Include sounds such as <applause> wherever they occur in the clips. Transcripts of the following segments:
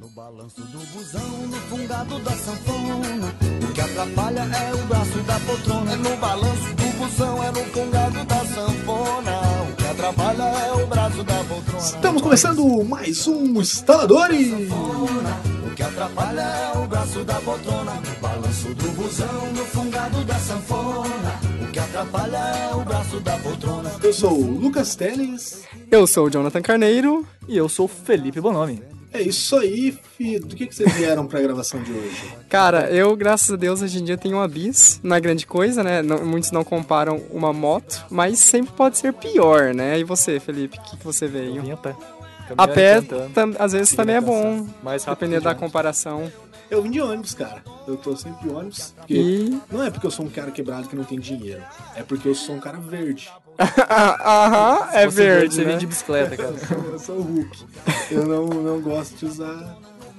No balanço do busão, no fungado da sanfona. O que atrapalha é o braço da poltrona. No balanço do busão, é no fungado da sanfona. O que atrapalha é o braço da poltrona. Estamos começando mais um Instaladores! O que atrapalha é o braço da poltrona. No balanço do busão, no fungado da sanfona. O que atrapalha é o braço da poltrona. Eu sou o Lucas Teles. Eu sou o Jonathan Carneiro. E eu sou o Felipe Bonomi. É isso aí, filho. Do que, que vocês vieram pra gravação de hoje? Cara, eu, graças a Deus, hoje em dia tenho uma bis. Não é grande coisa, né? Não- muitos não comparam uma moto, mas sempre pode ser pior, né? E você, Felipe, o que, que você Eu veio? vim a pé. A Caminhando, pé, às vezes também é bom, Mais rápido dependendo da comparação. Eu vim de ônibus, cara. Eu tô sempre de ônibus. porque- E. Não é porque eu sou um cara quebrado que não tem dinheiro. É porque eu sou um cara verde. <laughs> Aham, é Você vem- verde. Você vem né? de bicicleta, cara. Eu sou o Hulk. <laughs> Eu não, não gosto de usar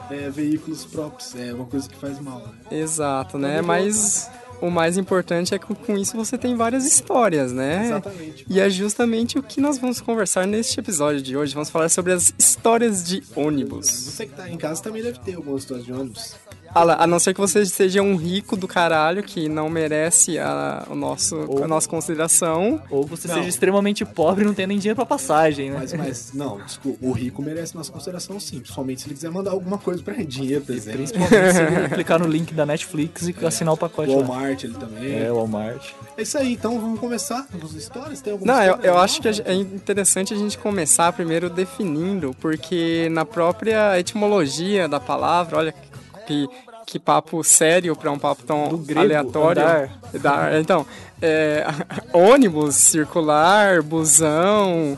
é, veículos próprios. É uma coisa que faz mal, né? Exato, né? Mas o mais importante é que com isso você tem várias histórias, né? Exatamente. E é justamente o que nós vamos conversar neste episódio de hoje. Vamos falar sobre as histórias de ônibus. Você que tá em casa também deve ter algumas histórias de ônibus. A, a não ser que você seja um rico do caralho que não merece a, o nosso, Ou- a nossa consideração. Ou você Não. seja extremamente pobre e não tem nem dinheiro pra passagem, né? Mas, mas, não, desculpa. O rico merece nossa consideração sim. Principalmente se ele quiser mandar alguma coisa pra. Dinheiro, por exemplo. Principalmente se <laughs> ele clicar no link da Netflix e assinar o pacote lá. Walmart ele também. É, Walmart. É isso aí, então vamos começar com as histórias? Tem alguma Não, eu, história eu acho que é interessante a gente começar primeiro definindo, porque na própria etimologia da palavra, olha que, que papo sério para um papo tão aleatório. andar. Da- então, é, <laughs> ônibus, circular, busão,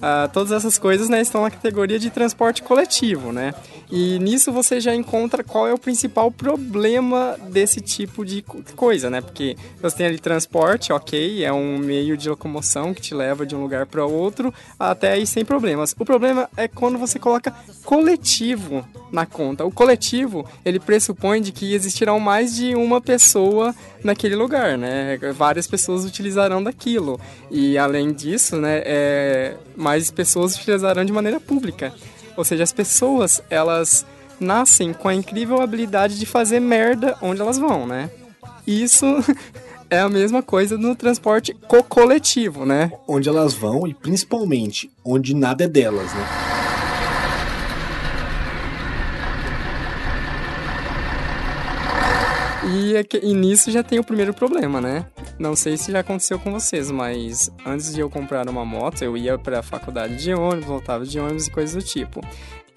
ah, todas essas coisas né, estão na categoria de transporte coletivo, né? E nisso você já encontra qual é o principal problema desse tipo de co- coisa, né? Porque você tem ali transporte, ok, é um meio de locomoção que te leva de um lugar para outro, até aí sem problemas. O problema é quando você coloca coletivo na conta. O coletivo, ele pressupõe de que existirão mais de uma pessoa naquele lugar, né? Várias pessoas utilizarão daquilo. E além disso, né, é, mais pessoas utilizarão de maneira pública. Ou seja, as pessoas, elas nascem com a incrível habilidade de fazer merda onde elas vão, né? Isso <laughs> é a mesma coisa no transporte co-coletivo, né? Onde elas vão e principalmente onde nada é delas, né? E, é que- e nisso já tem o primeiro problema, né? Não sei se já aconteceu com vocês, mas antes de eu comprar uma moto, eu ia pra faculdade de ônibus, voltava de ônibus e coisas do tipo.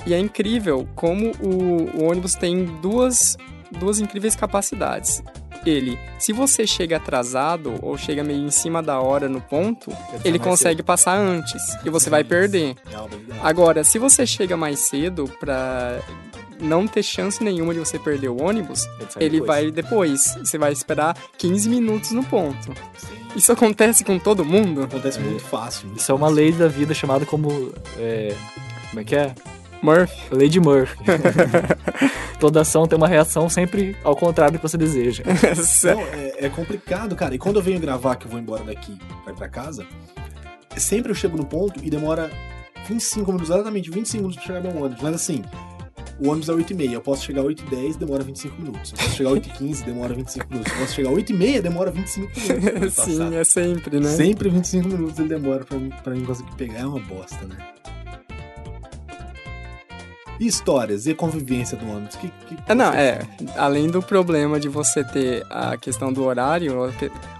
E é incrível como o, o ônibus tem duas, duas incríveis capacidades. Ele, se você chega atrasado ou chega meio em cima da hora no ponto, ele mais consegue passar antes e você vai perder. É. Agora, se você chega mais cedo pra não ter chance nenhuma de você perder o ônibus, Ele vai depois. Você vai esperar 15 minutos no ponto. Isso acontece com todo mundo? Acontece muito fácil. Isso é uma lei da vida chamada como. é, como é que é? Murphy. Lei de Murphy. <laughs> Toda ação tem uma reação sempre ao contrário do que você deseja. <laughs> Não, é, é complicado, cara. E quando eu venho gravar, que eu vou embora daqui pra ir pra casa, sempre eu chego no ponto e demora 25 minutos, exatamente 25 minutos pra chegar meu ônibus. Mas assim, o ônibus é 8h30. Eu posso chegar 8h10, demora 25 minutos. Eu posso chegar 8h15, demora 25 minutos. Eu posso chegar 8h30, demora 25 minutos. <laughs> Sim, é sempre, né? Sempre 25 minutos ele demora pra mim, pra mim conseguir pegar. É uma bosta, né? E histórias? E convivência do ônibus? Que, que É, não, é. Além do problema de você ter a questão do horário,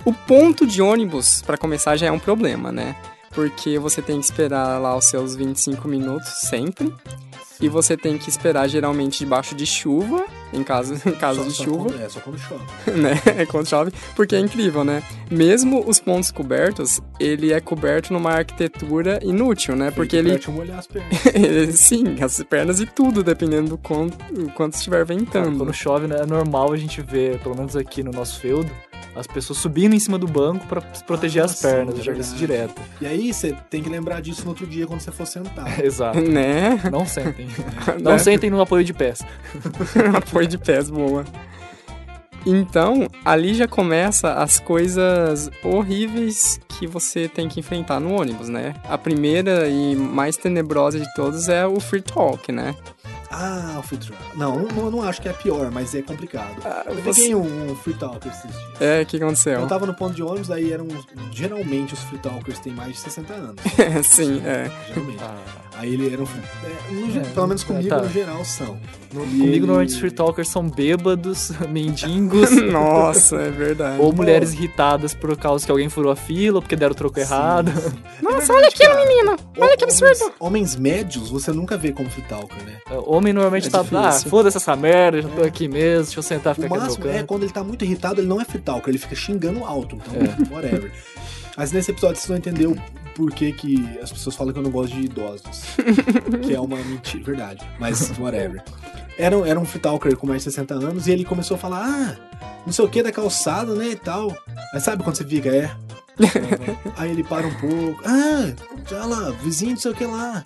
o ponto de ônibus, pra começar, já é um problema, né? Porque você tem que esperar lá os seus 25 minutos sempre. E você tem que esperar geralmente debaixo de chuva, em caso, <laughs> em caso Só- de só chuva. quando- é, só quando chove. <laughs> né? Quando chove, porque é incrível, né? Mesmo os pontos cobertos, ele é coberto numa arquitetura inútil, né? Porque ele, te molhar as pernas. <laughs> ele- sim, as pernas e tudo, dependendo do quanto, quanto estiver ventando. Quando chove, né, é normal a gente ver, pelo menos aqui no nosso feudo, as pessoas subindo em cima do banco pra se proteger Ah, as pernas. sim, eu já vi isso verdade. direto. E aí você tem que lembrar disso no outro dia quando você for sentar. <laughs> Exato. Né? Não sentem. <laughs> Não Né? sentem no apoio de pés. <laughs> Apoio de pés, boa. Então, ali já começa as coisas horríveis que você tem que enfrentar no ônibus, né? A primeira e mais tenebrosa de todos é o free talk, né? Ah, o Free Talker. Não, não, não, não acho que é pior, mas é complicado. Ah, eu você- peguei um, um Free Talker esses dias. É, o que aconteceu? Eu tava no ponto de ônibus, daí eram. Geralmente os Free Talkers têm mais de 60 anos. <laughs> Sim, é. Geralmente. Ah, Aí ele era um. é, no ge- É, pelo menos comigo, tá. no geral, são. no- E comigo, ele- normalmente, os free talkers são bêbados, <laughs> mendigos. <laughs> Nossa, é verdade. Ou mulheres irritadas por causa que alguém furou a fila, ou porque deram o troco errado. <laughs> Nossa, olha aquilo, menino! Olha que Homens- absurdo! Homens médios você nunca vê como Free Talker, né? Homem normalmente É tá, difícil. ah, foda-se essa merda, já tô aqui mesmo, deixa eu sentar, O ficar no máximo é quando ele tá muito irritado, ele não é Free Talker, ele fica xingando alto, então, É. whatever. Mas nesse episódio vocês vão entender o porquê que as pessoas falam que eu não gosto de idosos. <laughs> que é uma mentira, verdade. Mas whatever. Era, era um Free Talker com mais de 60 anos e ele começou a falar, ah, não sei o que da calçada, né, e tal. Aí sabe quando você fica, é? <laughs> Aí ele para um pouco, ah, olha lá, vizinho não sei o que lá.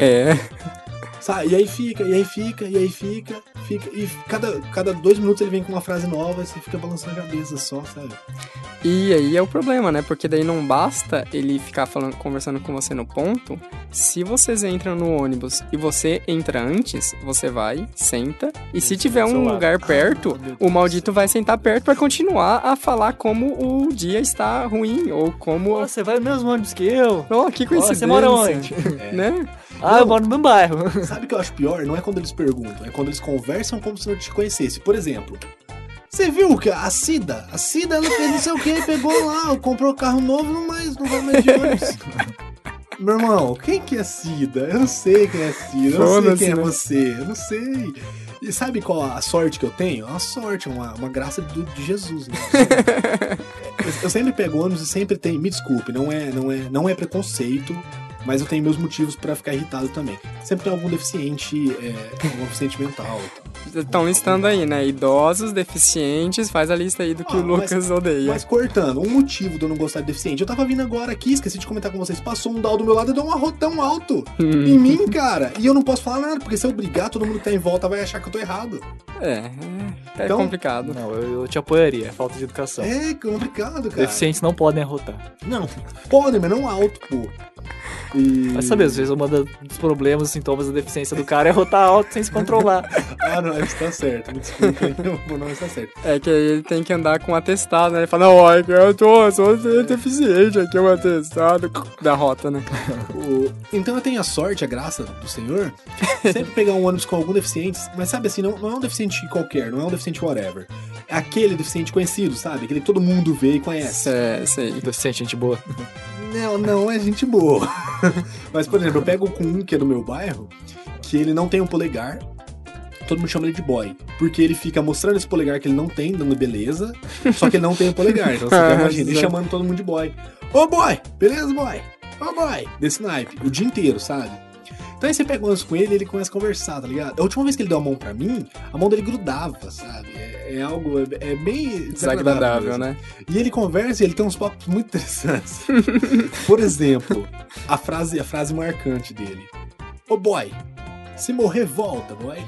É, É. Sabe? E aí fica, e aí fica, e aí fica, fica. E cada, cada dois minutos ele vem com uma frase nova e você fica balançando a cabeça só, sabe? E aí é o problema, né? Porque daí não basta ele ficar falando, conversando com você no ponto. Se vocês entram no ônibus e você entra antes, você vai, senta. E se tiver um lugar perto, Ah, meu o maldito vai sentar perto pra continuar a falar como o dia está ruim. Ou como. Você vai no mesmo ônibus que eu? Oh, que coincidência. você mora onde? <laughs> Né? Ah, eu moro no mesmo bairro. <laughs> Sabe o que eu acho pior? Não é quando eles perguntam, é quando eles conversam como se não te conhecesse. Por exemplo, você viu que a Cida, a Cida ela fez não sei o que, pegou lá, comprou carro novo, não, mais, não vai mais de ônibus. Meu irmão, quem que é Cida? Eu não sei quem é Cida, eu não sei quem é né? você, eu não sei. E sabe qual a sorte que eu tenho? É uma sorte, uma, uma graça do- de Jesus, né? <laughs> eu, sempre pego ônibus e sempre tem, me desculpe, não é, não é, não é preconceito, mas eu tenho meus motivos pra ficar irritado também. Sempre tem algum deficiente, é, algum deficiente mental. Estão listando aí, né? Idosos, deficientes, faz a lista aí do que Ah, o Lucas mas- odeia. Mas cortando, um motivo de eu não gostar de deficiente, eu tava vindo agora aqui, esqueci de comentar com vocês, passou um dal do meu lado e deu um arrotão alto em mim, cara. E eu não posso falar nada, porque se eu brigar, todo mundo que tá em volta vai achar que eu tô errado. É, é, é Então- complicado. Não, eu, eu te apoiaria, falta de educação. É complicado, cara. Deficientes não podem arrotar. Não, podem, mas não alto, pô. E... Vai saber, às vezes uma da- dos problemas, os sintomas da deficiência do cara é arrotar alto sem se controlar. <laughs> Ah, não, isso tá certo. Me desculpa, <laughs> nome está certo. É que aí ele tem que andar com um atestado, né? Ele fala, não, olha, eu tô, eu sou deficiente, aqui é um atestado da rota, né? O- Então eu tenho a sorte, a graça do Senhor, sempre pegar um ônibus com algum deficiente, mas sabe assim, não, não é um deficiente qualquer, não é um deficiente whatever. É aquele deficiente conhecido, sabe? Aquele que todo mundo vê e conhece. É, sei. Deficiente, gente boa. Não, não é gente boa. <laughs> mas, por exemplo, eu pego com um que é do meu bairro, que ele não tem um polegar. Todo mundo chama ele de boy. Porque ele fica mostrando esse polegar que ele não tem, dando beleza. Só que ele não tem o polegar. Então você <laughs> já imagina, ele chamando todo mundo de boy. Ô boy! Beleza, boy? Ô boy! Desse naipe. O dia inteiro, sabe? Então aí você pega o ônibus com ele e ele começa a conversar, tá ligado? A última vez que ele deu a mão pra mim, a mão dele grudava, sabe? É, é algo. É, é bem Desagradável, né? E ele conversa e ele tem uns papos muito interessantes. <laughs> Por exemplo, a frase, a frase marcante dele. Ô boy, se morrer, volta, boy.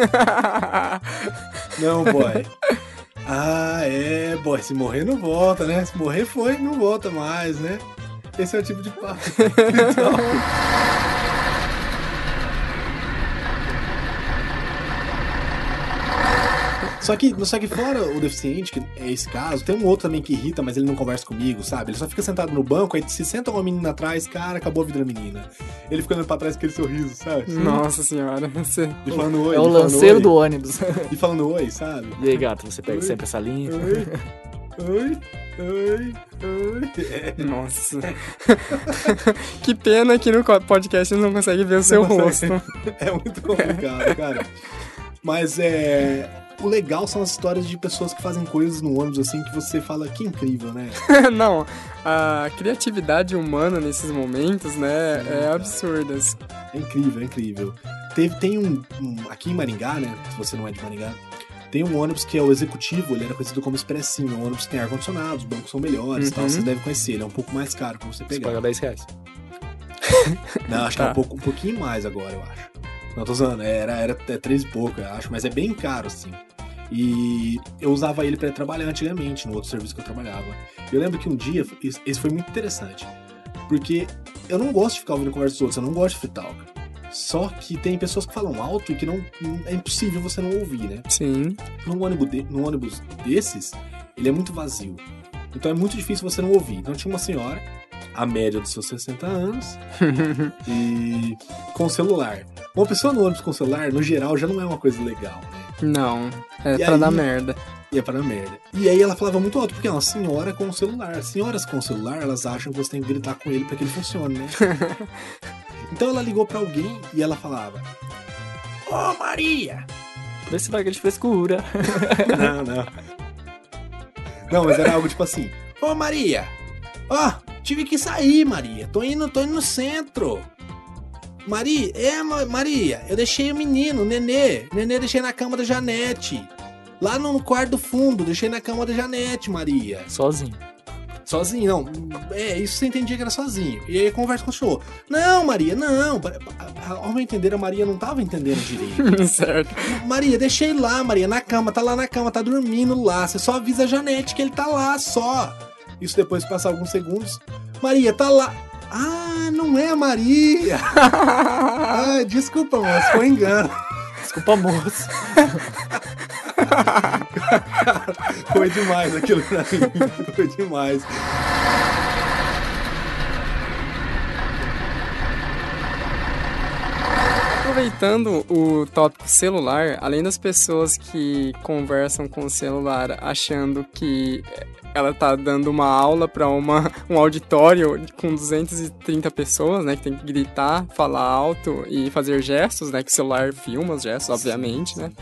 <laughs> Não, boy. Ah, é, boy, se morrer não volta, né? Se morrer foi, não volta mais, né? Esse é o tipo de papo. <laughs> Então, Só que, só que fora o deficiente, que é esse caso, tem um outro também que irrita, mas ele não conversa comigo, sabe? Ele só fica sentado no banco, aí se senta uma menina atrás, cara, acabou a vida da menina. Ele fica olhando pra trás com aquele sorriso, sabe? Nossa senhora, <laughs> você... E falando oi. É o lanceiro oi, do ônibus. E falando oi, sabe? E aí, gato, você pega Oi. sempre essa linha? Oi, oi, oi, oi. É, Nossa. <laughs> que pena que no podcast não conseguem ver o seu Não rosto. consegue. <laughs> é muito complicado, cara. Mas é. O legal são as histórias de pessoas que fazem coisas no ônibus assim que você fala que incrível, né? <laughs> não, a criatividade humana nesses momentos, né, é absurda. É incrível, é incrível. Teve, tem um, um- Aqui em Maringá, né? Se você não é de Maringá, tem um ônibus que é o executivo, ele era conhecido como Expressinho. É um ônibus que tem ar-condicionado, os bancos são melhores e tal. Uhum. Você deve conhecer, ele é um pouco mais caro pra você Você pegar. paga 10 reais. <laughs> Não, acho que é Tá. um, pouco, um pouquinho mais agora, eu acho. Não, tô usando, era, era até três e pouco, eu acho, mas é bem caro, assim. E eu usava ele pra ir trabalhar antigamente, no outro serviço que eu trabalhava. Eu lembro que um dia, isso- esse foi muito interessante, porque eu não gosto de ficar ouvindo conversa dos outros, eu não gosto de free talk. Só que tem pessoas que falam alto e que não, não- é impossível você não ouvir, né? Sim. Num ônibus, de- num ônibus desses, ele é muito vazio. Então é muito difícil você não ouvir. Então tinha uma senhora, a média dos seus 60 anos, e com celular. Uma pessoa no ônibus com celular, no geral, já não é uma coisa legal, né? Não. É E pra aí? dar merda. E é para merda. E aí ela falava muito alto, porque é uma senhora com celular. Senhoras com celular, elas acham que você tem que gritar com ele para que ele funcione, né? <laughs> então ela ligou para alguém e ela falava: Ô Maria! Vê se larga de frescura. Não, não. Não, mas era algo tipo assim: Ô Maria! Ó, tive que sair, Maria. Tô indo, tô indo no centro. Maria, é, Ma- Maria, eu deixei o menino, o nenê. O nenê deixei na cama da Janete. Lá no quarto do fundo, deixei na cama da Janete, Maria. Sozinho. Sozinho, não. É, isso você entendia que era sozinho. E aí conversa com o show. Não, Maria, não. Ao meu entender, a Maria não tava entendendo direito. <laughs> certo. Maria, deixei lá, Maria, na cama, tá lá na cama, tá dormindo lá. Você só avisa a Janete que ele tá lá, só. Isso depois de passar alguns segundos. Maria, tá lá. Ah, não é a Maria. <laughs> ah, desculpa, moço, foi engano. Desculpa, moço. <laughs> Foi demais aquilo pra mim. Foi demais. Aproveitando o tópico celular, além das pessoas que conversam com o celular achando que ela tá dando uma aula para uma um auditório com 230 pessoas, né, que tem que gritar, falar alto e fazer gestos, né, que o celular filma os gestos, obviamente, né?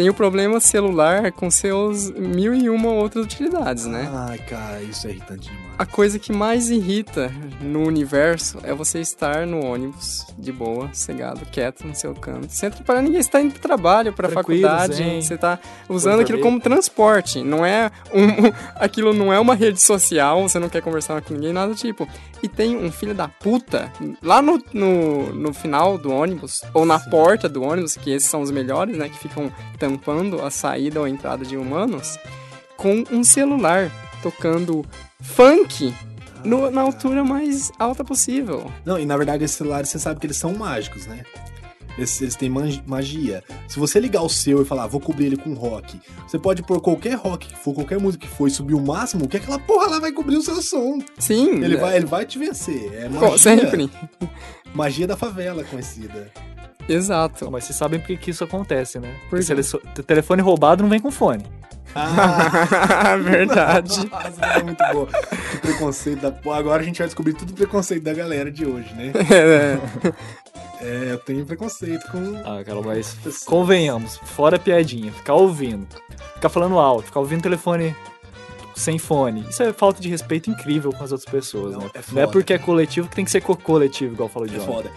Tem o problema celular com seus mil e uma outras utilidades, né? Ai, cara, isso é irritante demais. A coisa que mais irrita no universo é você estar no ônibus, de boa, cegado, quieto no seu canto. Sem atrapalhar ninguém, você tá indo pro trabalho, Tranquilo, faculdade, zen. você tá usando aquilo ver. como transporte. Não é um, <laughs> aquilo não é uma rede social, você não quer conversar com ninguém, nada do tipo. E tem um filho da puta lá no, no, no final do ônibus, ou na porta do ônibus, que esses são os melhores, né? Que ficam tampando a saída ou a entrada de humanos, com um celular tocando funk no- na altura mais alta possível. Não, e na verdade esses celulares você sabe que eles são mágicos, né? Eles, eles têm magia. Se você ligar o seu e falar, vou cobrir ele com rock, você pode pôr qualquer rock que for, qualquer música que for e subir o máximo, que aquela porra lá vai cobrir o seu som. Sim, Ele é, vai, ele vai te vencer. É magia, sempre. magia da favela conhecida. Exato. Mas vocês sabem por que isso acontece, né? Por Porque quê? se ele so- o telefone roubado não vem com fone. Ah, <laughs> Verdade. <laughs> Nossa, é muito boa. Que preconceito da. Pô, agora a gente vai descobrir tudo o preconceito da galera de hoje, né? <laughs> É, É, eu tenho preconceito com. Ah, cara, mas convenhamos, fora piadinha, ficar ouvindo, ficar falando alto, ficar ouvindo telefone sem fone. Isso é falta de respeito incrível com as outras pessoas, Não, né? é Não é porque é coletivo que tem que ser co- coletivo, igual falou É John. foda.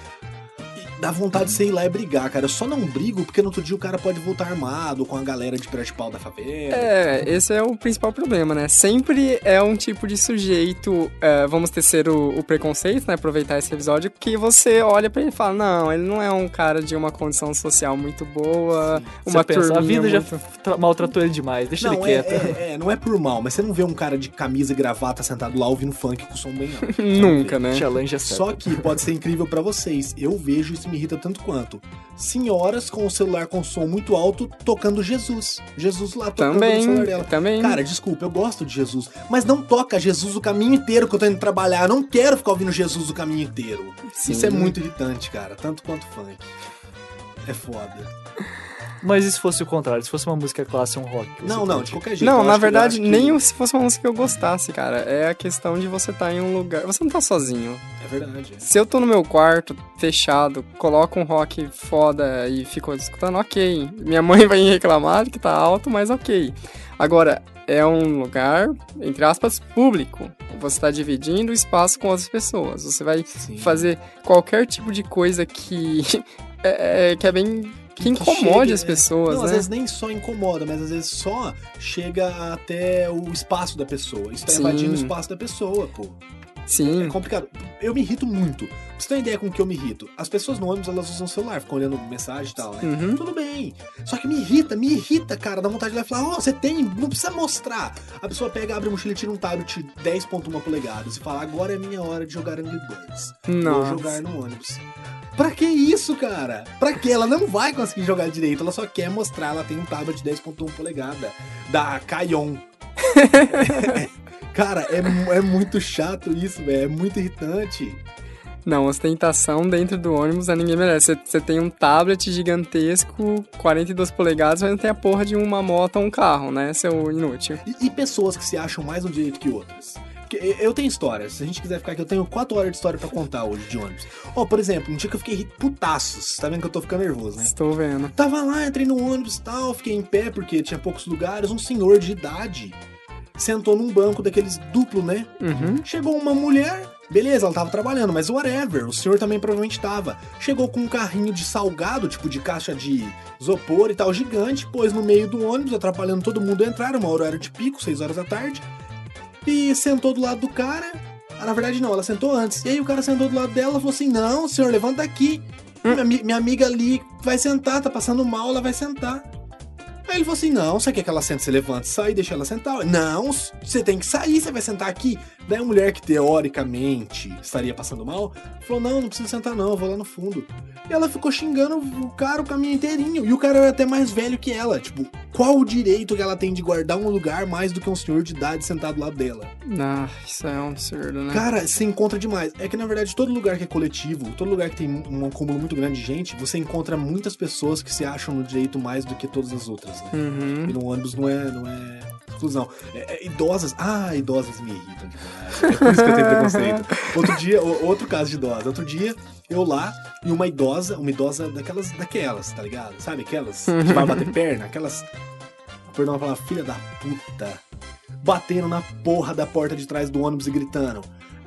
Dá vontade de você ir lá e brigar, cara. Eu só não brigo porque no outro dia o cara pode voltar armado com a galera de pé de pau da favela. é, esse é o principal problema, né? Sempre é um tipo de sujeito, é, vamos tecer o, o preconceito, né? Aproveitar esse episódio, que você olha pra ele e fala, não, ele não é um cara de uma condição social muito boa, Você uma pensa, a vida já muito... tra- maltratou ele demais, deixa Não, ele é, quieto. é, é, não é por mal, mas você não vê um cara de camisa e gravata sentado lá ouvindo funk com som bem alto. Você <laughs> não Nunca, né? Challenge é certo. Só que pode ser incrível pra vocês. Eu vejo isso me irrita tanto quanto. Senhoras com o celular com som muito alto tocando Jesus. Jesus lá tocando no Também, celular dela. também. Cara, desculpa, eu gosto de Jesus, mas não toca Jesus o caminho inteiro que eu tô indo trabalhar. Eu não quero ficar ouvindo Jesus o caminho inteiro. Sim. Isso é muito irritante, cara, tanto quanto funk. É foda. Mas e se fosse o contrário? Se fosse uma música clássica, um rock? Não, não, curte? de qualquer jeito. Não, na verdade, que- nem se fosse uma música que eu gostasse, cara. É a questão de você estar em um lugar. Você não tá sozinho. É verdade. Se eu tô no meu quarto, fechado, coloco um rock foda e fico escutando, ok. Minha mãe <laughs> vai reclamar que tá alto, mas ok. Agora, é um lugar, entre aspas, público. Você tá dividindo o espaço com outras pessoas. Você vai Sim. fazer qualquer tipo de coisa que <laughs> é, é- que é bem. Que, incomode chegue, as é. pessoas, Não, às né? vezes nem só incomoda, mas às vezes só chega até o espaço da pessoa. Isso tá Sim. invadindo o espaço da pessoa, pô. Sim. É complicado. Eu me irrito muito. Pra você ter uma ideia com o que eu me irrito. As pessoas no ônibus, elas usam o celular, ficam olhando mensagem e tal, né? Uhum. Tudo bem. Só que me irrita, me irrita, cara. Dá vontade de ir lá falar, ó, você tem, não precisa mostrar. A pessoa pega, abre a mochila e tira um tablet 10.1 polegadas e fala, agora é minha hora de jogar Angry Birds. Vou Nossa. jogar no ônibus. Pra que isso, cara? Pra que? Ela não vai conseguir jogar direito, ela só quer mostrar, ela tem um tablet de 10.1 polegada da Kayon. <laughs> cara, é, é muito chato isso, velho, é muito irritante. Não, ostentação dentro do ônibus a ninguém merece. Você- tem um tablet gigantesco, 42 polegadas, mas não tem a porra de uma moto ou um carro, né, seu inútil? E, e pessoas que se acham mais no direito que outras. Porque eu tenho histórias, se a gente quiser ficar aqui, eu tenho 4 horas de história pra contar hoje de ônibus. Ó, por exemplo, um dia que eu fiquei ri- putaço, você tá vendo que eu tô ficando nervoso, né? Estou vendo. Tava lá, entrei no ônibus e tal, fiquei em pé porque tinha poucos lugares. Um senhor de idade sentou num banco daqueles duplo, né? Uhum. Chegou uma mulher, beleza, ela tava trabalhando, mas whatever, o senhor também provavelmente tava. Chegou com um carrinho de salgado, tipo de caixa de isopor e tal, gigante, pôs no meio do ônibus, atrapalhando todo mundo a entrar, uma horário de pico, 6 horas da tarde. E sentou do lado do cara. Ah, na verdade não, ela sentou antes. E aí o cara sentou do lado dela e falou assim: Não, senhor, levanta aqui. Minha, ami- minha amiga ali vai sentar, tá passando mal, ela vai sentar. Aí ele falou assim: Não, você quer que ela sente? Você levanta sai deixa ela sentar. Não, você tem que sair, você vai sentar aqui. Daí a mulher que teoricamente estaria passando mal falou: Não, não precisa sentar, não, eu vou lá no fundo. E ela ficou xingando o cara o caminho inteirinho. E o cara era até mais velho que ela. Tipo, qual o direito que ela tem de guardar um lugar mais do que um senhor de idade sentado do lado dela? Ah, isso é um absurdo, né? Cara, você encontra demais. É que na verdade todo lugar que é coletivo, todo lugar que tem um acúmulo muito grande de gente, você encontra muitas pessoas que se acham no direito mais do que todas as outras, né? Uhum. E no ônibus não é, não é exclusão. É- é idosas. Ah, idosas me irritam demais. É por isso que eu tenho preconceito. Outro dia, outro caso de idosa. Outro dia, eu lá e uma idosa, uma idosa daquelas, daquelas, tá ligado? Sabe aquelas que vai bater perna? Aquelas. Perdão, falar filha da puta. Batendo na porra da porta de trás do ônibus e gritando.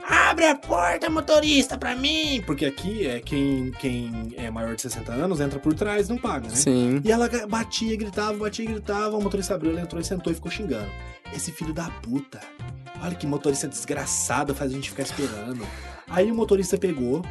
Abre a porta, motorista, pra mim! Porque aqui é quem, quem é maior de 60 anos entra por trás, não paga, né? Sim. E ela batia, gritava, batia, gritava. O motorista abriu, ela entrou e sentou e ficou xingando. Esse filho da puta. Olha que motorista desgraçado, faz a gente ficar esperando. Aí o motorista pegou,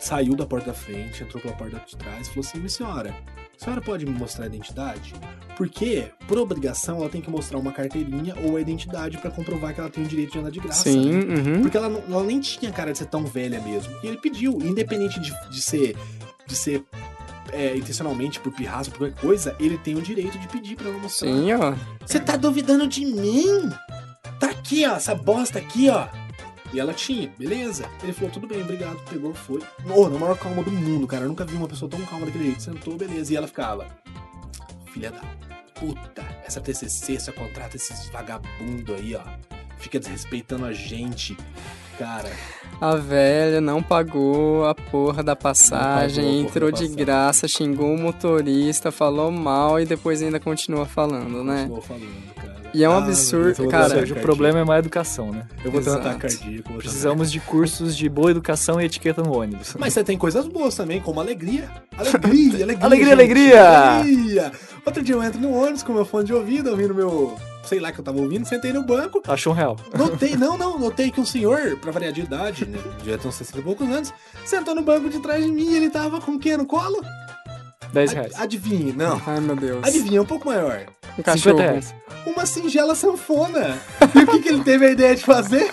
saiu da porta da frente, entrou pela porta de trás e falou assim: Minha senhora, a senhora pode me mostrar a identidade? Porque, por obrigação, ela tem que mostrar uma carteirinha ou a identidade pra comprovar que ela tem o direito de andar de graça. Sim, né? uhum. Porque ela, não- ela nem tinha cara de ser tão velha mesmo. E ele pediu, independente de, de ser. de ser. é, intencionalmente por pirraça, por qualquer coisa, ele tem o direito de pedir pra ela mostrar. Sim, ó. Você tá duvidando de mim? Tá aqui, ó, essa bosta aqui, ó. E ela tinha, beleza. Ele falou, tudo bem, obrigado, pegou, foi. Oh, na maior calma do mundo, cara. Eu nunca vi uma pessoa tão calma daquele jeito. Sentou, beleza. E ela ficava, filha da puta, essa TCC só contrata esses vagabundo aí, ó. Fica desrespeitando a gente. Cara, A velha não pagou a porra da passagem, porra entrou da de passagem. graça, xingou o motorista, falou mal e depois ainda continua falando, né? continuou falando, cara. E é um Ah, absurdo, ter cara. Ou ataque seja, o problema é má educação, né? Eu vou ter um Exato. ataque cardíaco. ter Precisamos de cursos de boa educação e etiqueta no ônibus. Mas você tem coisas boas também, como alegria. <laughs> Alegria, alegria. Alegria, alegria! alegria. Outro dia eu entro no ônibus com meu fone de ouvido, ouvindo meu. Sei lá que eu tava ouvindo, sentei no banco. Achou um real. Notei, não, não, notei que um senhor, pra variar de idade, né? Já tem uns 60 e poucos anos, sentou no banco de trás de mim e ele tava com o quê no colo? 10 reais. Ad- Adivinhe, não. Ai, meu Deus. Adivinha, um pouco maior. Um 50 cachorro. reais. Uma singela sanfona. E o que, que ele teve a ideia de fazer?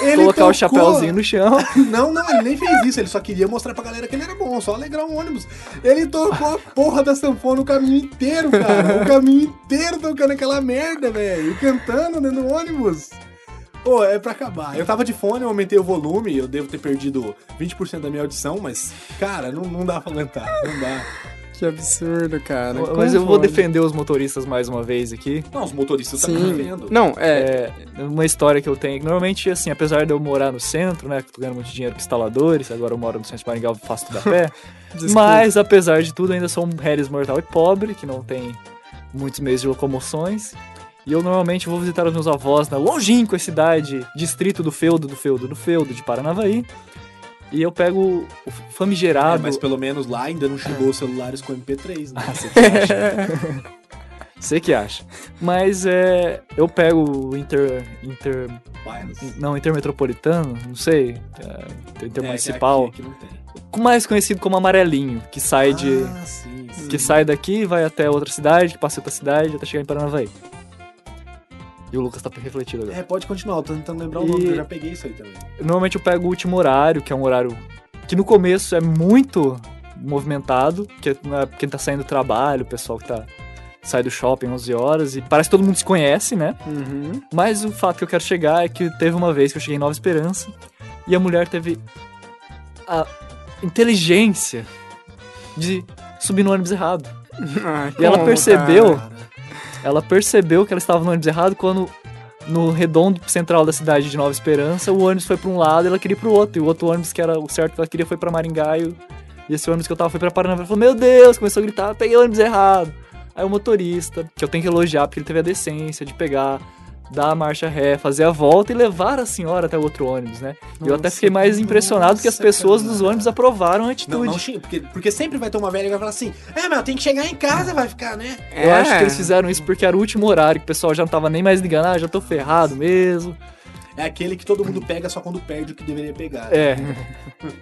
Ele Colocar tocou- o chapéuzinho no chão. <laughs> Não, não, ele nem fez isso, ele só queria mostrar pra galera que ele era bom, só alegrar o ônibus. Ele tocou a porra da sanfona o caminho inteiro, cara. O caminho inteiro tocando aquela merda, velho. E cantando dentro do ônibus. Pô, é pra acabar. Eu tava de fone, eu aumentei o volume, eu devo ter perdido 20% da minha audição, mas, cara, não, não dá pra aguentar, não dá. Que absurdo, cara. Mas Como eu vou pode? defender os motoristas mais uma vez aqui. Não, os motoristas também Sim. vendo. Não, é. É, uma história que eu tenho. Normalmente, assim, apesar de eu morar no centro, né? Que eu tô ganhando muito dinheiro com instaladores, agora eu moro no centro de Maringá, faço tudo a pé. <laughs> Mas, apesar de tudo, ainda sou um Harris mortal e pobre, que não tem muitos meios de locomoções. E eu normalmente vou visitar os meus avós na longínqua cidade, distrito do feudo, do feudo, do feudo de Paranavaí. E eu pego o É, famigerado. mas pelo menos lá ainda não chegou os celulares com MP3, né? <laughs> Você que acha. Você que acha. Mas é. Eu pego o Inter. Inter. Wireless. Não, Intermetropolitano, não sei. É, intermunicipal. É, que aqui- aqui mais conhecido como amarelinho, que sai de. Ah, sim, sim. Que sai daqui, vai até outra cidade, que passa outra cidade, até chegar em Paranavaí. E o Lucas tá refletido agora. É, pode continuar, eu tô tentando lembrar o E- nome, eu já peguei isso aí também. Normalmente eu pego o último horário, que é um horário que no começo é muito movimentado, que é quem tá saindo do trabalho, o pessoal que tá sai do shopping 11 horas e parece que todo mundo se conhece, né? Uhum. Mas o fato que eu quero chegar é que teve uma vez que eu cheguei em Nova Esperança e a mulher teve a inteligência de subir no ônibus errado. <laughs> Ah, E ela percebeu, cara? Ela percebeu que ela estava no ônibus errado quando no redondo central da cidade de Nova Esperança, o ônibus foi para um lado e ela queria ir pro outro. E o outro ônibus que era o certo que ela queria foi para Maringá o- e esse ônibus que eu tava foi para Paraná. Ela falou: "Meu Deus", começou a gritar: "Peguei o ônibus errado". Aí o motorista, que eu tenho que elogiar porque ele teve a decência de pegar dar a marcha ré, fazer a volta e levar a senhora até o outro ônibus, né? E eu até Nossa, fiquei mais impressionado que as nossa, pessoas cara. dos ônibus aprovaram a Não, atitude. não xinga, porque, porque sempre vai ter uma velha que vai falar assim: É, meu, tem que chegar em casa, vai ficar, né? Eu acho que eles É. fizeram isso porque era o último horário, que o pessoal já não tava nem mais ligando, ah, já tô ferrado mesmo. É aquele que todo mundo pega só quando perde o que deveria pegar. É.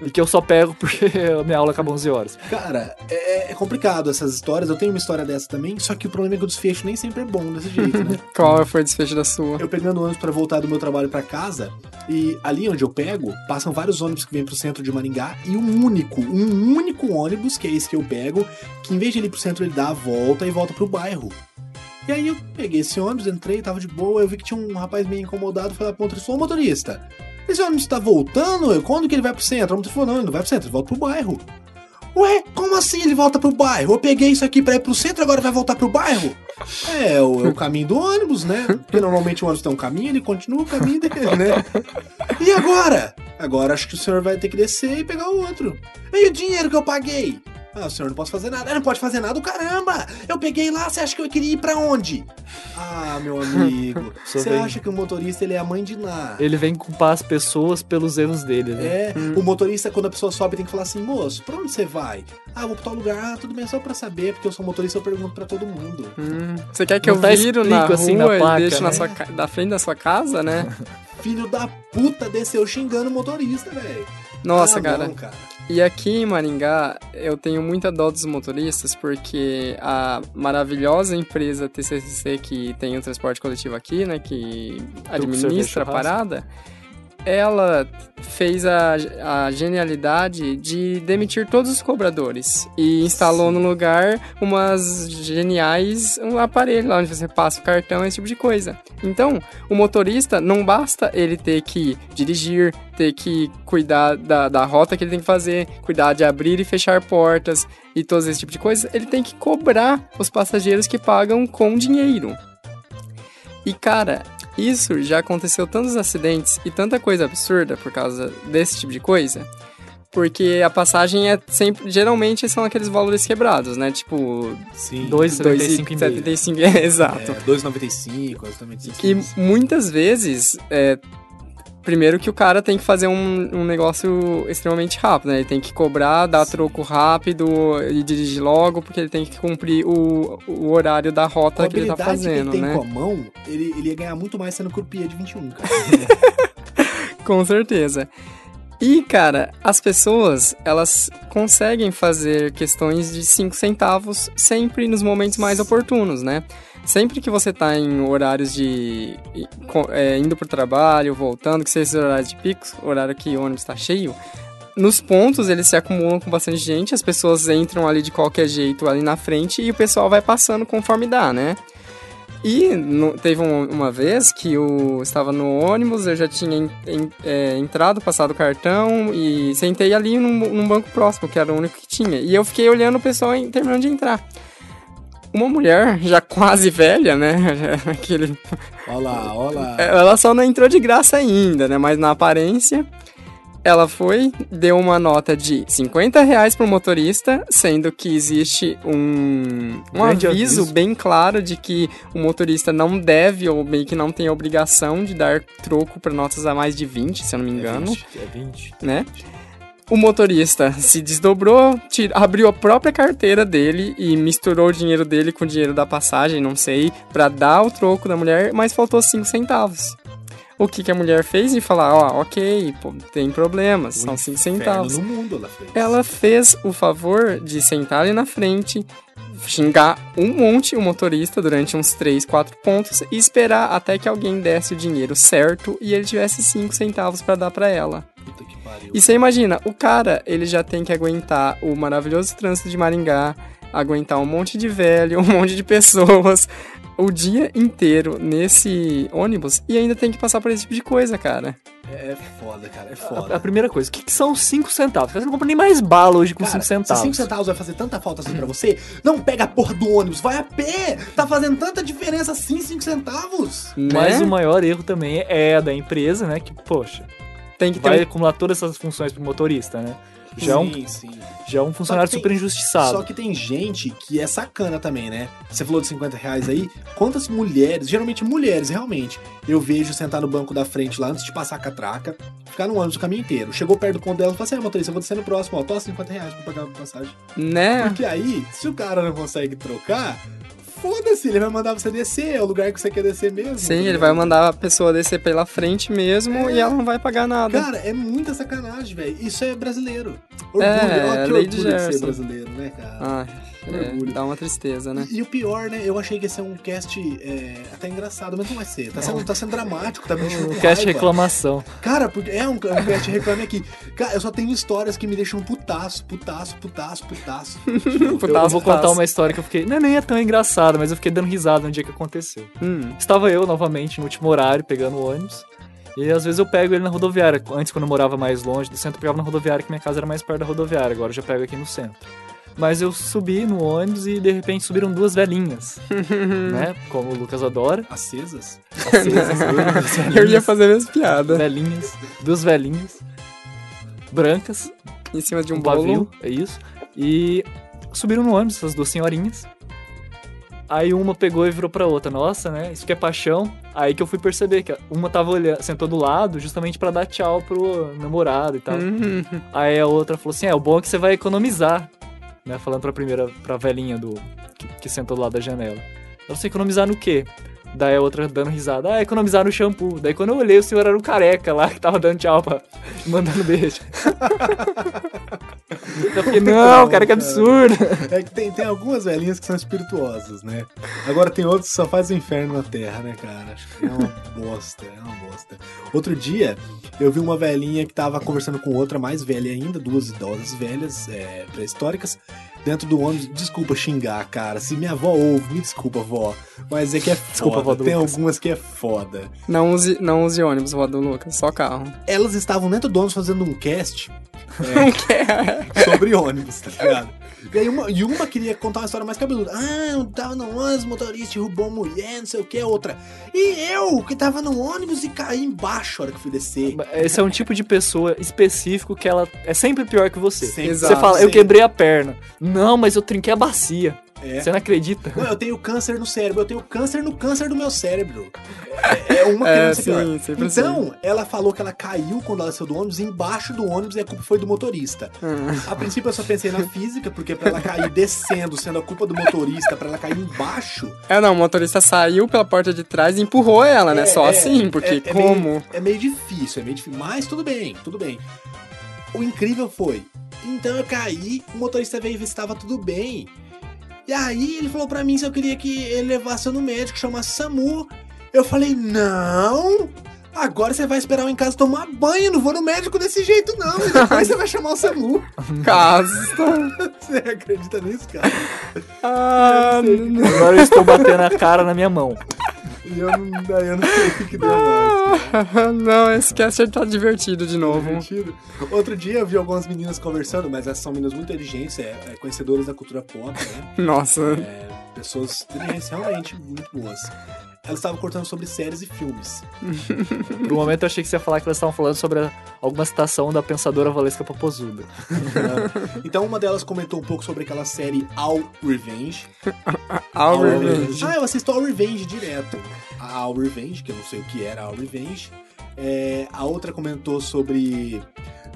e que eu só pego porque <laughs> a minha aula acaba 11 horas. Cara, é, é complicado essas histórias. Eu tenho uma história dessa também, só que o problema é que o desfecho nem sempre é bom desse jeito, né? <laughs> Qual foi o desfecho da sua? eu pegando ônibus pra voltar do meu trabalho pra casa, e ali onde eu pego, passam vários ônibus que vêm pro centro de Maringá, e um único, um único ônibus, que é esse que eu pego, que em vez de ele ir pro centro, ele dá a volta e volta pro bairro. E aí eu peguei esse ônibus, entrei, tava de boa, eu vi que tinha um rapaz meio incomodado, falei pro motorista, ô motorista, esse ônibus tá voltando? Quando que ele vai pro centro? O motorista falou, não, ele não vai pro centro, ele volta pro bairro. Ué, como assim ele volta pro bairro? Eu peguei isso aqui pra ir pro centro, agora vai voltar pro bairro? É, o, é o caminho do ônibus, né? Porque normalmente o ônibus tem um caminho, ele continua o caminho dele, né? E agora? Agora acho que o senhor vai ter que descer e pegar o outro. E o dinheiro que eu paguei? Ah, o senhor não pode fazer nada. Ah, não pode fazer nada, caramba! Eu peguei lá, você acha que eu queria ir pra onde? Ah, meu amigo, <laughs> você vem- acha que o motorista ele é a mãe de Ná? Ele vem culpar as pessoas pelos erros dele, né? É, o motorista, quando a pessoa sobe, tem que falar assim, moço, pra onde você vai? Ah, vou pra tal lugar. Ah, tudo bem, só pra saber, porque eu sou motorista, eu pergunto pra todo mundo. Hum, você quer que Não eu tá viro na explico rua assim na e placa, deixe na né? sua, ca- da frente da sua casa, né? <laughs> Filho da puta desceu xingando o motorista, velho. Nossa, Ah, cara. não, cara. E aqui em Maringá, eu tenho muita dó dos motoristas, porque a maravilhosa empresa TCCC, que tem o transporte coletivo aqui, né, que administra a parada, ela fez a, a genialidade de demitir todos os cobradores e instalou no lugar umas geniais um aparelho lá onde você passa o cartão esse tipo de coisa. Então, o motorista não basta ele ter que dirigir, ter que cuidar da, da rota que ele tem que fazer, cuidar de abrir e fechar portas e todo esse tipo de coisa, ele tem que cobrar os passageiros que pagam com dinheiro. E cara, isso já aconteceu tantos acidentes e tanta coisa absurda por causa desse tipo de coisa. Porque a passagem é sempre. Geralmente são aqueles valores quebrados, né? Tipo, Sim. 2,75 e meio. 2,75. <laughs> É, exato. É, 2,95, 2,95. E muitas vezes, é, primeiro que o cara tem que fazer um, um negócio extremamente rápido, né? Ele tem que cobrar, dar troco rápido e dirigir logo, porque ele tem que cumprir o, o horário da a rota que ele tá fazendo, que ele tem né? com a mão, ele, ele ia ganhar muito mais sendo croupier de 21, cara. <laughs> Com certeza. E, cara, as pessoas, elas conseguem fazer questões de 5 centavos sempre nos momentos mais oportunos, né? Sempre que você tá em horários de... é, indo pro trabalho, voltando, que seja esses horários de pico, horário que o ônibus tá cheio, nos pontos eles se acumulam com bastante gente, as pessoas entram ali de qualquer jeito ali na frente e o pessoal vai passando conforme dá, né? E no- teve um- uma vez que eu estava no ônibus, eu já tinha é, entrado, passado o cartão e sentei ali num, num banco próximo, que era o único que tinha. E eu fiquei olhando o pessoal em- terminando de entrar. Uma mulher, já quase velha, né? <laughs> Aquele, Olha lá, olha lá. ela só não entrou de graça ainda, né? Mas na aparência, ela foi, deu uma nota de 50 reais pro motorista, sendo que existe um, um aviso, aviso. bem claro de que o motorista não deve ou meio que não tem a obrigação de dar troco para notas a mais de 20, se eu não me engano, É 20. né? O motorista se desdobrou, abriu a própria carteira dele e misturou o dinheiro dele com o dinheiro da passagem, não sei, pra dar o troco da mulher, mas faltou 5 centavos. O que, que a mulher fez? E falar, ó, ok, pô, tem problemas, são 5 Inferno centavos. no mundo ela fez. Ela fez o favor de sentar ali na frente, xingar um monte o motorista durante uns 3, 4 pontos e esperar até que alguém desse o dinheiro certo e ele tivesse 5 centavos pra dar pra ela. Puta que. E você imagina, o cara, ele já tem que aguentar o maravilhoso trânsito de Maringá, aguentar um monte de velho, <laughs> um monte de pessoas, o dia inteiro nesse ônibus e ainda tem que passar por esse tipo de coisa, cara. É, é foda, cara, é A, foda. a primeira coisa, o que, que são 5 centavos? Você não compra nem mais bala hoje com Cara, 5 centavos. Se 5 centavos vai fazer tanta falta assim pra você, não pega a porra do ônibus, vai a pé! Tá fazendo tanta diferença assim, 5 centavos? Mas né? o maior erro também é a da empresa, né? Que, poxa, tem que ter vai um- acumular todas essas funções pro motorista, né? Já é um, sim, sim. já é um funcionário que super tem- injustiçado. Só que tem gente que é sacana também, né? Você falou de 50 reais aí. Quantas mulheres, geralmente mulheres, realmente, eu vejo sentar no banco da frente lá antes de passar a catraca, ficar no ônibus o caminho inteiro. Chegou perto do ponto dela e falou assim: ah, motorista, eu vou descer no próximo, ó, tô 50 reais pra pagar a passagem. né? Porque aí, se o cara não consegue trocar, foda-se, ele vai mandar você descer, é o lugar que você quer descer mesmo. Sim, ele vai mandar a pessoa descer pela frente mesmo e ela não vai pagar nada. Cara, é muita sacanagem, velho. Isso é brasileiro. Orgulho, É, ó, que de orgulho de ser brasileiro, né, cara? Ai, é, Orgulho. dá uma tristeza, né? E, e o pior, né? Eu achei que ia ser um cast é, até engraçado, mas não vai ser. Tá sendo, tá sendo dramático, tá me deixando Um cast raiva. reclamação. Cara, porque é um, um cast reclame aqui. Cara, eu só tenho histórias que me deixam putaço, putaço, putaço, putaço. <laughs> Eu, eu Putaço, vou contar uma história que eu fiquei. Não, nem é tão engraçada, mas eu fiquei dando risada no dia que aconteceu. Hum, Estava eu novamente no último horário pegando o ônibus. E às vezes eu pego ele na rodoviária. Antes, quando eu morava mais longe do centro, eu pegava na rodoviária, que minha casa era mais perto da rodoviária. Agora eu já pego aqui no centro. Mas eu subi no ônibus e de repente subiram duas velhinhas. <laughs> né? Como o Lucas adora. Acesas? Acesas, <laughs> duas eu ia fazer a mesma piada. Velhinhas. Duas velhinhas. Brancas. Em cima de um, um bolo. pavio, é isso. E subiram no ônibus, essas duas senhorinhas. Aí uma pegou e virou pra outra, nossa, né? Isso que é paixão. Aí que eu fui perceber que uma tava olhando, sentou do lado, justamente pra dar tchau pro namorado e tal. Hum, Aí a outra falou assim: é, o bom é que você vai economizar. Né? Falando pra primeira, pra velhinha do que, que sentou do lado da janela. Ela você economizar no quê? Daí a outra dando risada, ah, economizar no shampoo. Daí quando eu olhei, o senhor era o careca lá que tava dando tchau pra. <laughs> mandando beijo. <laughs> eu fiquei, não, cara, que absurdo. É que tem, tem algumas velhinhas que são espirituosas, né? Agora tem outros que só fazem inferno na terra, né, cara? Acho que é uma bosta, é uma bosta. Outro dia, eu vi uma velhinha que tava conversando com outra mais velha ainda, duas idosas velhas, é, pré-históricas, dentro do ônibus. Desculpa xingar, cara. Se minha avó ouve, me desculpa, vó. Mas é que é foda. Desculpa, vó do Tem Lucas. algumas que é foda. não, use, não use ônibus, vó do Lucas, só carro. Elas estavam dentro do ônibus fazendo um cast Quer. <laughs> sobre ônibus, tá ligado? <laughs> E aí uma, e uma queria contar uma história mais cabeluda. Ah, eu tava no ônibus, o motorista roubou a mulher, não sei o que, outra. E eu, que tava no ônibus e caí embaixo a hora que fui descer. Esse é um tipo de pessoa específico que ela é sempre pior que você. Sempre. Você fala, eu quebrei a perna. Não, mas eu trinquei a bacia. É. Você não acredita? Não, eu tenho câncer no cérebro, eu tenho câncer no câncer do meu cérebro. É, é uma <laughs> É, criança pior. sim, assim. Então, ela falou que ela caiu quando ela saiu do ônibus, embaixo do ônibus e a culpa foi do motorista. Hum. A princípio eu só pensei na física, porque pra ela cair descendo, sendo a culpa do motorista, pra ela cair embaixo, É, não, o motorista saiu pela porta de trás e empurrou ela, né? É, Só é, assim, porque é- é como? meio- é meio difícil, é meio difícil. Mas tudo bem, tudo bem. O incrível foi. Então eu caí, o motorista veio ver se estava tudo bem. E aí ele falou pra mim se eu queria que ele levasse eu no médico, chamasse SAMU. Eu falei, não! Agora você vai esperar eu em casa tomar banho, não vou no médico desse jeito, não. E depois você vai chamar o SAMU. <laughs> Casta. <laughs> Você acredita nisso, cara? Ah, não. Agora eu estou batendo a cara na minha mão. E eu não, daí eu não sei o que, que deu mais. <laughs> não, esse cast tá divertido de novo. Divertido. Outro dia eu vi algumas meninas conversando, mas essas são meninas muito inteligentes, é, é, conhecedoras da cultura pop, né? <laughs> Nossa. É, pessoas inteligentes realmente muito boas. Elas estavam cortando sobre séries e filmes. <laughs> Por um momento eu achei que você ia falar que elas estavam falando sobre a- alguma citação da pensadora Valesca Popozuda. <laughs> então uma delas comentou um pouco sobre aquela série All Revenge. <laughs> All Revenge. Ah, eu assisto All Revenge direto. A All Revenge, que eu não sei o que era All Revenge. É, a outra comentou sobre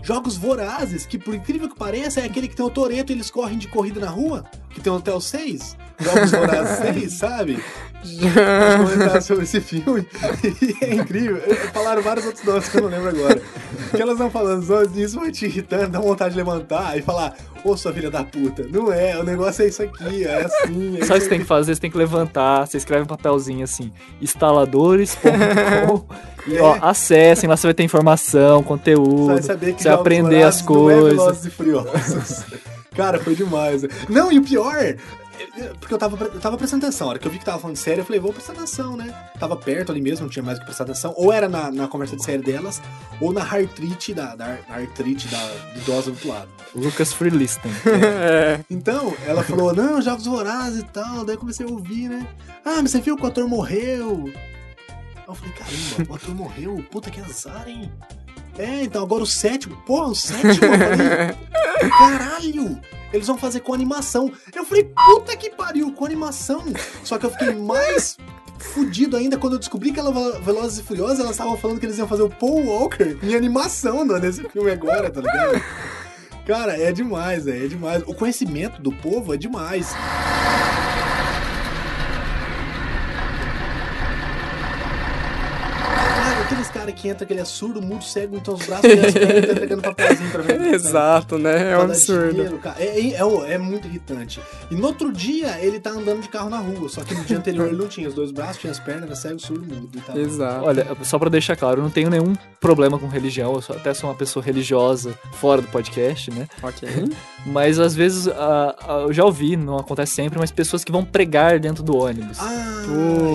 Jogos Vorazes, que por incrível que pareça é aquele que tem o Toreto e eles correm de corrida na rua, que tem o Hotel 6. Jogos Vorazes 6, sabe? <laughs> Comentar sobre esse filme. E é incrível. Falaram vários outros nomes que eu não lembro agora. que elas vão falando, "Zô, isso vai te irritando, dá vontade de levantar e falar, ô sua filha da puta, não é, o negócio é isso aqui, é assim, é que isso você tem que fazer? Você tem que levantar, você escreve um papelzinho assim, instaladores.com e ó, acessem, lá você vai ter informação, Você conteúdo, vai saber que você vai aprender as Vorazes não é coisas. Velozes e Furiosos. <laughs> Cara, foi demais. Não, e o pior, é- é- porque eu tava, eu tava prestando atenção. A hora que eu vi que tava falando sério, eu falei, vou prestar atenção, né? Tava perto ali mesmo, não tinha mais o que prestar atenção. Ou era na, na conversa de série delas, ou na artrite da, da, na artrite da do idosa do outro lado. Lucas Freelisten. <laughs> É. Então, ela falou, não, Jogos Vorazes e tal. Daí eu comecei a ouvir, né? Ah, mas você viu que o ator morreu? Aí eu falei, caramba, o ator morreu? Puta que azar, hein? É, então agora o sétimo. Porra, o sétimo? Eu falei, <laughs> caralho! Eles vão fazer com animação. Eu falei, puta que pariu, com animação. Só que eu fiquei mais fudido ainda quando eu descobri que ela Velozes e Furiosas, elas estavam falando que eles iam fazer o Paul Walker em animação nesse filme agora, tá ligado? Cara, é demais, é, é demais. O conhecimento do povo é demais. Cara, que entra que ele é surdo, mudo, cego, então os braços e as pernas tá entregando papelzinho pra ver. <laughs> Exato, né? É um absurdo. dinheiro. É, é, é, é muito irritante. E no outro dia, ele tá andando de carro na rua. Só que no dia anterior ele não tinha os dois braços, tinha as pernas, era cego, surdo, mudo e tal. Exato. Olha, só pra deixar claro, eu não tenho nenhum problema com religião, eu sou- até sou uma pessoa religiosa fora do podcast, né? Ok. <laughs> Mas às vezes, ah, ah, eu já ouvi, não acontece sempre, mas pessoas que vão pregar dentro do ônibus. Ah,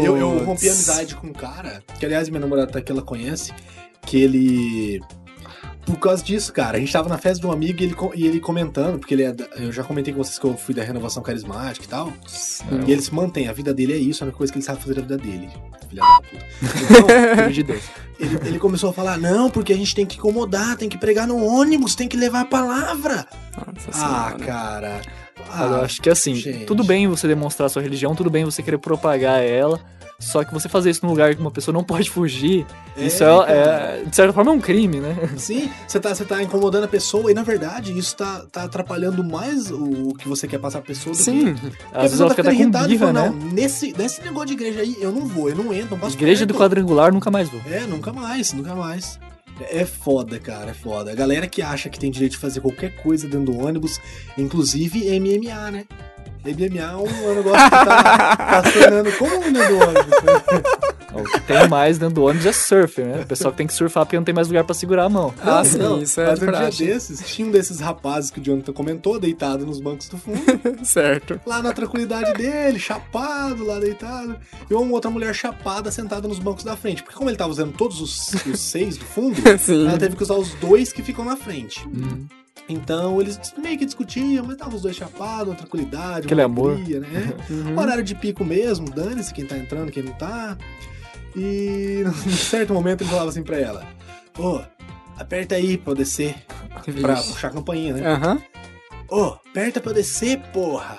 eu, eu rompi amizade com um cara, que aliás minha namorada tá aqui, ela conhece, que ele. Por causa disso, cara, a gente tava na festa de um amigo e ele, e ele comentando, porque ele é. da- Eu já comentei com vocês que eu fui da renovação carismática e tal. E ele se mantém, a vida dele é isso, a única coisa que ele sabe fazer da vida dele. Filha da puta. Então, <laughs> de Deus. ele, ele começou a falar: não, porque a gente tem que incomodar, tem que pregar no ônibus, tem que levar a palavra. Nossa Ah, senhora. cara. Olha, eu Ah, acho que assim, gente. tudo bem você demonstrar sua religião, tudo bem você querer propagar ela, só que você fazer isso num lugar que uma pessoa não pode fugir, isso é, cara. é, de certa forma é um crime, né? Sim, você tá, você tá incomodando a pessoa e na verdade isso tá, tá atrapalhando mais o, que você quer passar pra pessoa do que. Sim, a Às vezes ela fica até com e birra, né? não, nesse, nesse negócio de igreja aí eu não vou, eu não entro, não passo Igreja do perto. quadrangular nunca mais vou. É, nunca mais, nunca mais. É é foda, cara, é foda. A galera que acha que tem direito de fazer qualquer coisa dentro do ônibus, inclusive MMA, né? MMA é um, um negócio que tá, tá tornando comum dentro do ônibus. né? O que tem mais dentro do ônibus é surfer, né? O pessoal que tem que surfar porque não tem mais lugar pra segurar a mão. Ah, sim, isso é mas um dia desses, tinha um desses rapazes que o Jonathan comentou, deitado nos bancos do fundo, <laughs> certo. lá na tranquilidade dele, chapado, lá deitado, e uma outra mulher chapada sentada nos bancos da frente. Porque como ele tava usando todos os, os seis do fundo, <laughs> Sim. ela teve que usar os dois que ficam na frente. Uhum. Então eles meio que discutiam, mas estavam os dois chapados, uma tranquilidade, Aquele uma amor. alegria, né? <laughs> Uhum. Horário de pico mesmo, dane-se quem tá entrando, quem não tá. E <laughs> num certo momento ele falava assim pra ela: Ô, aperta aí pra eu descer, pra puxar a campainha, né? Aham. Ô, aperta pra eu descer, porra!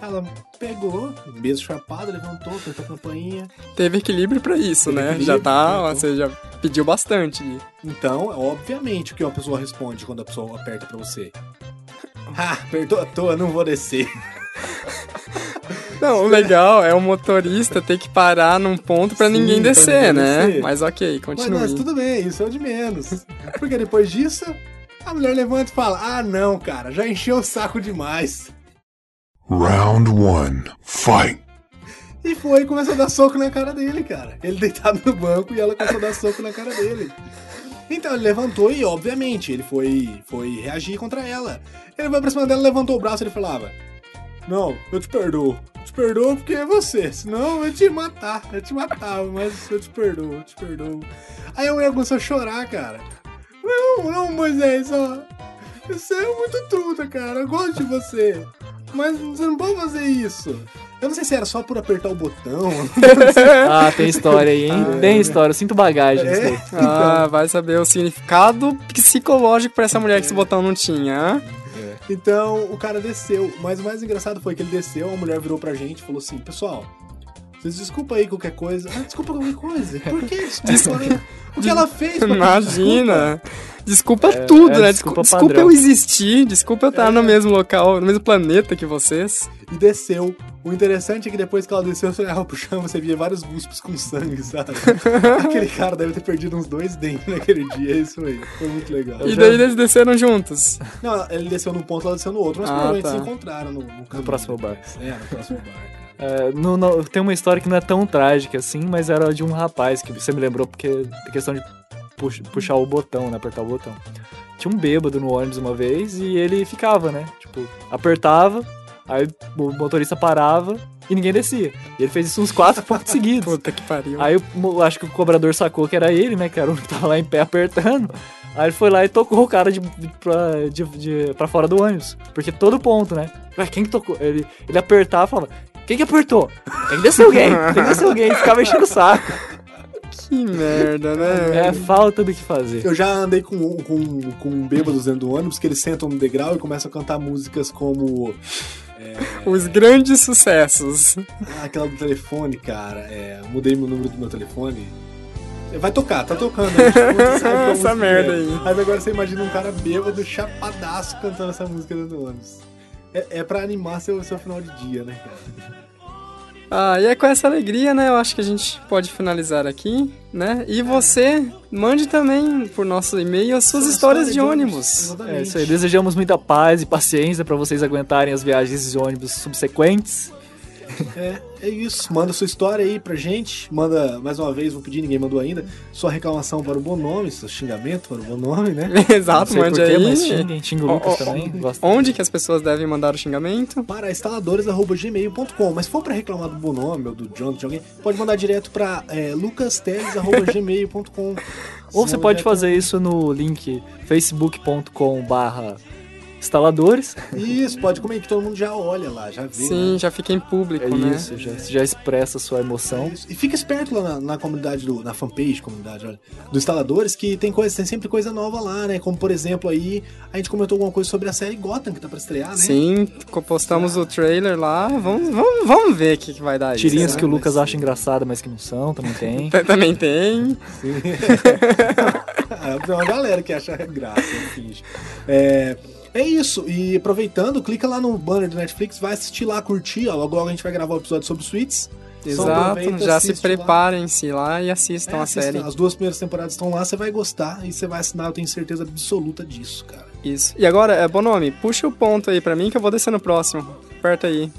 Ela pegou, beijo chapado, levantou, apertou a campainha. Teve equilíbrio pra isso, Teve né? Já tá, né? você já pediu bastante. Então, obviamente, o que uma pessoa responde quando a pessoa aperta pra você? <laughs> Ah, apertou à toa, não vou descer. Não, o legal é o motorista ter que parar num ponto pra Sim, ninguém descer, né? descer. Mas ok, Mas, continue. mas tudo bem, isso é o de menos. Porque depois disso, a mulher levanta e fala: Ah, não, cara, já encheu o saco demais. Round one, fight. E foi e começou a dar soco na cara dele, cara. Ele deitado no banco e ela começou a dar soco na cara dele. Então ele levantou e, obviamente, ele foi, foi reagir contra ela. Ele foi pra cima dela, levantou o braço e ele falava: Não, eu te perdoo. Eu te perdoo porque é você. Senão eu te matar. Eu te matava, mas eu te perdoo, eu te perdoo. Aí a mulher começou a chorar, cara. Não, não, Moisés, ó. Você é muito truta, cara. Eu gosto de você. Mas você não pode fazer isso. Eu não sei se era só por apertar o botão. <laughs> Ah, tem história aí, hein? tem história, eu sinto bagagem É. daí. <laughs> Ah, vai saber o significado psicológico pra essa mulher que esse botão não tinha. Então o cara desceu. Mas o mais engraçado foi que ele desceu, a mulher virou pra gente e falou assim: Pessoal, desculpa aí qualquer coisa. Ah, desculpa qualquer coisa. Por que <laughs> desculpa? né? O que ela fez? Imagina. Desculpa É, tudo, é né? desculpa Desculpa, desculpa eu existir, desculpa eu estar É. no mesmo local, no mesmo planeta que vocês. desculpa? e desceu. O interessante é que depois que ela desceu, você olhava pro chão, você via vários guspos com sangue, sabe? <laughs> Aquele cara deve ter perdido uns dois dentes naquele dia, é isso aí. Foi muito legal. E daí eles desceram juntos. Não, ele desceu num ponto, ela desceu no outro, mas Ah, provavelmente tá. se encontraram no, no, caminho próximo bar. É, no próximo bar. É, tem uma história que não é tão trágica assim, mas era de um rapaz que você me lembrou porque é questão de pux- puxar o botão, né? Apertar o botão. Tinha um bêbado no ônibus uma vez e ele ficava, né? Tipo, apertava, aí o motorista parava e ninguém descia. E ele fez isso uns quatro <laughs> pontos seguidos. Puta que pariu. Aí eu acho que o cobrador sacou que era ele, né? Que era o que tava lá em pé apertando. Aí ele foi lá e tocou o cara de, de, pra, de, de- pra fora do ônibus. Porque todo ponto, né? Ué, quem que tocou? Ele, ele apertava e falava, quem que apertou? Tem que descer alguém, tem que descer alguém. Ficava enchendo o saco. Que merda, né? É falta do que fazer. Eu já andei com, com, com bêbados dentro do ônibus que eles sentam no degrau e começam a cantar músicas como. Os grandes sucessos. Ah, aquela do telefone, cara. É, mudei meu número do meu telefone. Vai tocar, tá tocando. aí, tipo, <laughs> Essa merda é. aí. Mas agora você imagina um cara bêbado, chapadaço, cantando essa música dentro do ônibus. É, é pra animar seu, seu final de dia, né, cara? Ah, e é com essa alegria, né? Eu acho que a gente pode finalizar aqui, né? E você mande também por nosso e-mail as suas Sua histórias história de de ônibus. Exatamente. É isso aí. Desejamos muita paz e paciência pra vocês aguentarem as viagens de ônibus subsequentes. É, é isso. Manda sua história aí pra gente. Manda, mais uma vez, vou pedir, ninguém mandou ainda, sua reclamação para o Bonome, seu xingamento para o Bonome, né? <laughs> Exato, mande aí. mas xinguem, xinga o Lucas O- o- também. Onde que as pessoas devem mandar o xingamento? Para instaladores.gmail.com. Mas se for pra reclamar do Bonome ou do John, de alguém, pode mandar direto pra é, lucasteles.gmail.com. Ou você pode fazer isso no link facebook.com barra instaladores. Isso, pode comer que todo mundo já olha lá, já vê. Sim, né? já fica em público, É né? isso, já, já expressa a sua emoção. Isso. E fica esperto lá na, na comunidade, do, na fanpage, comunidade, olha, do instaladores, que tem, coisa, tem sempre coisa nova lá, né? Como, por exemplo, aí, a gente comentou alguma coisa sobre a série Gotham, que tá pra estrear, né? Sim, postamos o trailer lá. Vamos, vamos, vamos ver o que, que vai dar isso. Tirinhas será que o que vai Lucas ser? acha engraçada, mas que não são, também tem. <laughs> Também tem. Ah, <laughs> Tem uma galera que acha graça, finge. É, é isso. E aproveitando, clica lá no banner do Netflix, vai assistir lá, curtir. Ó, logo logo a gente vai gravar o episódio sobre suítes. Só Exato. Já se assiste lá. preparem-se lá e assistam É, a série. As duas primeiras temporadas estão lá, você vai gostar e você vai assinar, eu tenho certeza absoluta disso, cara. Isso. E agora, é, Bonomi, puxa o ponto aí pra mim que eu vou descer no próximo. Aperta aí.